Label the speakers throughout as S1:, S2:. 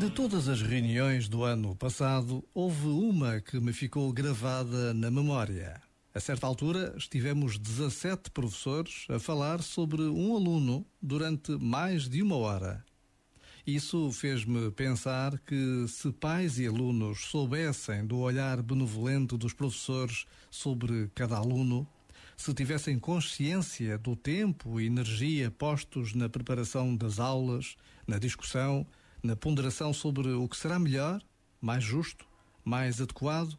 S1: De todas as reuniões do ano passado, houve uma que me ficou gravada na memória. A certa altura, estivemos 17 professores a falar sobre um aluno durante mais de uma hora. Isso fez-me pensar que, se pais e alunos soubessem do olhar benevolente dos professores sobre cada aluno, se tivessem consciência do tempo e energia postos na preparação das aulas, na discussão, na ponderação sobre o que será melhor, mais justo, mais adequado,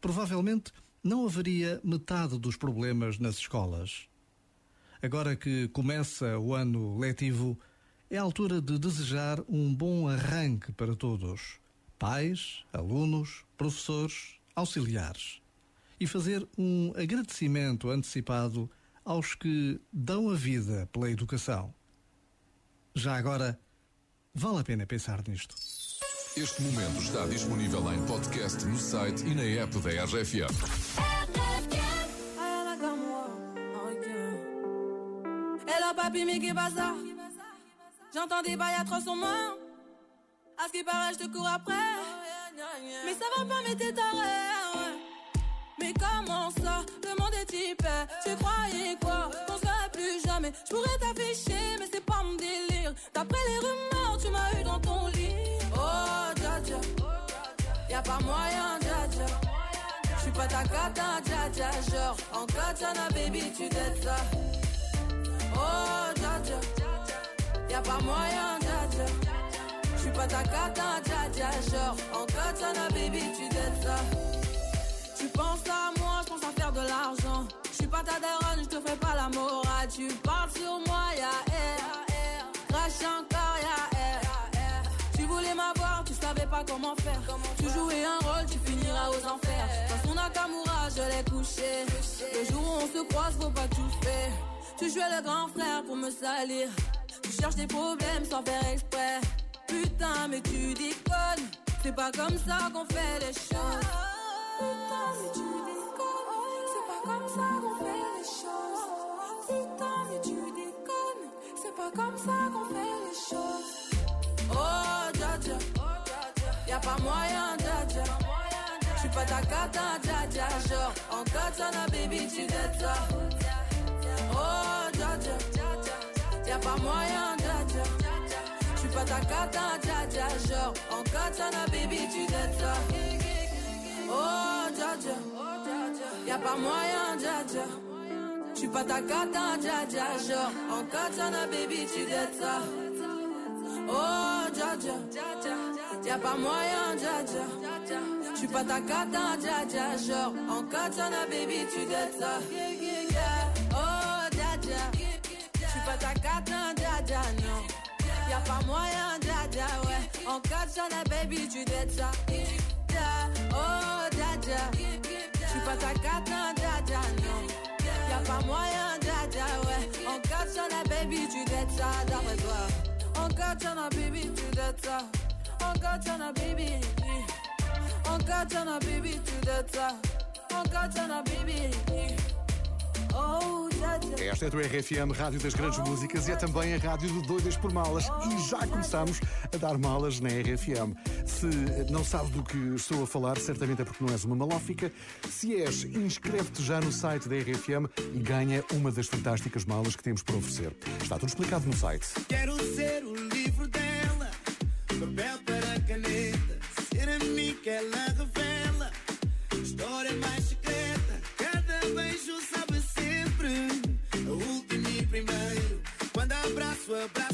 S1: provavelmente não haveria metade dos problemas nas escolas. Agora que começa o ano letivo, é a altura de desejar um bom arranque para todos: pais, alunos, professores, auxiliares. E fazer um agradecimento antecipado aos que dão a vida pela educação. Já agora, Vale a pena pensar nisto.
S2: Este momento está disponível em podcast no site e na app da RFM.
S3: Hello papi, mais qu'est ça J'entends des bails à 300 mains. À ce qui paraît, je te cours après. Mais ça va pas, mais t'es taré. Mais comment ça? Le monde est type. Tu croyais quoi? Qu'on serait plus jamais. Je pourrais t'afficher, mais c'est pas mon délire. D'après les rumeurs, pas moyen, dja. J'suis pas ta cata, dja dja. Genre, en katana, baby, tu t'aides ça. Oh, dja dja. Y'a pas moyen, dja dja. J'suis pas ta cata, dja dja. Genre, en katana, baby, tu t'aides ça. Tu penses à moi, je pense à faire de l'argent. Je suis pas ta daronne, je te fais pas la morale. Tu parles sur moi, savais pas comment faire. Tu jouais un rôle, tu finiras aux enfers. Dans son Nakamura, je l'ai couché. Le jour où on se croise, faut pas tout faire. Tu jouais le grand frère pour me salir. Tu cherches des problèmes sans faire exprès. Putain, mais tu déconnes. C'est pas comme ça qu'on fait les choses. Putain, mais tu déconnes, c'est pas comme ça qu'on fait les choses. Putain, mais tu déconnes, c'est pas comme ça pas moyen, dja dja. J'suis pas ta cata, dja dja. Genre, en katana, baby, tu dettes ça. Oh, dja y'a pas moyen, dja dja. J'suis pas ta cata, dja dja. Genre, en katana, baby, tu dettes ça. Oh, dja. Y'a pas moyen, dja dja. J'suis pas ta cata, dja dja. Genre, en katana, baby, tu dettes ça. Oh, dja dja. Y'a pas moyen, dja dja. J'suis pas ta cata, dja dja. Genre, en katana, baby, tu dettes ça. Oh, dja dja. J'suis pas ta cata, dja dja, non. Y'a pas moyen, dja dja, ouais. En katana, baby, tu dettes ça. Oh, dja dja. J'suis pas ta cata, dja dja, non. Y'a pas moyen, dja dja, ouais. En katana, baby, tu dettes ça, d'après toi. En katana, baby, tu dettes ça. Katana, baby. Baby, ça. En katana, baby. Oh, dja.
S4: Esta é a tua RFM, Rádio das Grandes Músicas, e é também a Rádio de Doidas por Malas. E já começamos a dar malas na RFM. Se não sabes do que estou a falar, certamente é porque não és uma malófica. Se és, inscreve-te já no site da RFM e ganha uma das fantásticas malas que temos para oferecer. Está tudo explicado no site.
S5: Quero ser o livro dela, sempre. A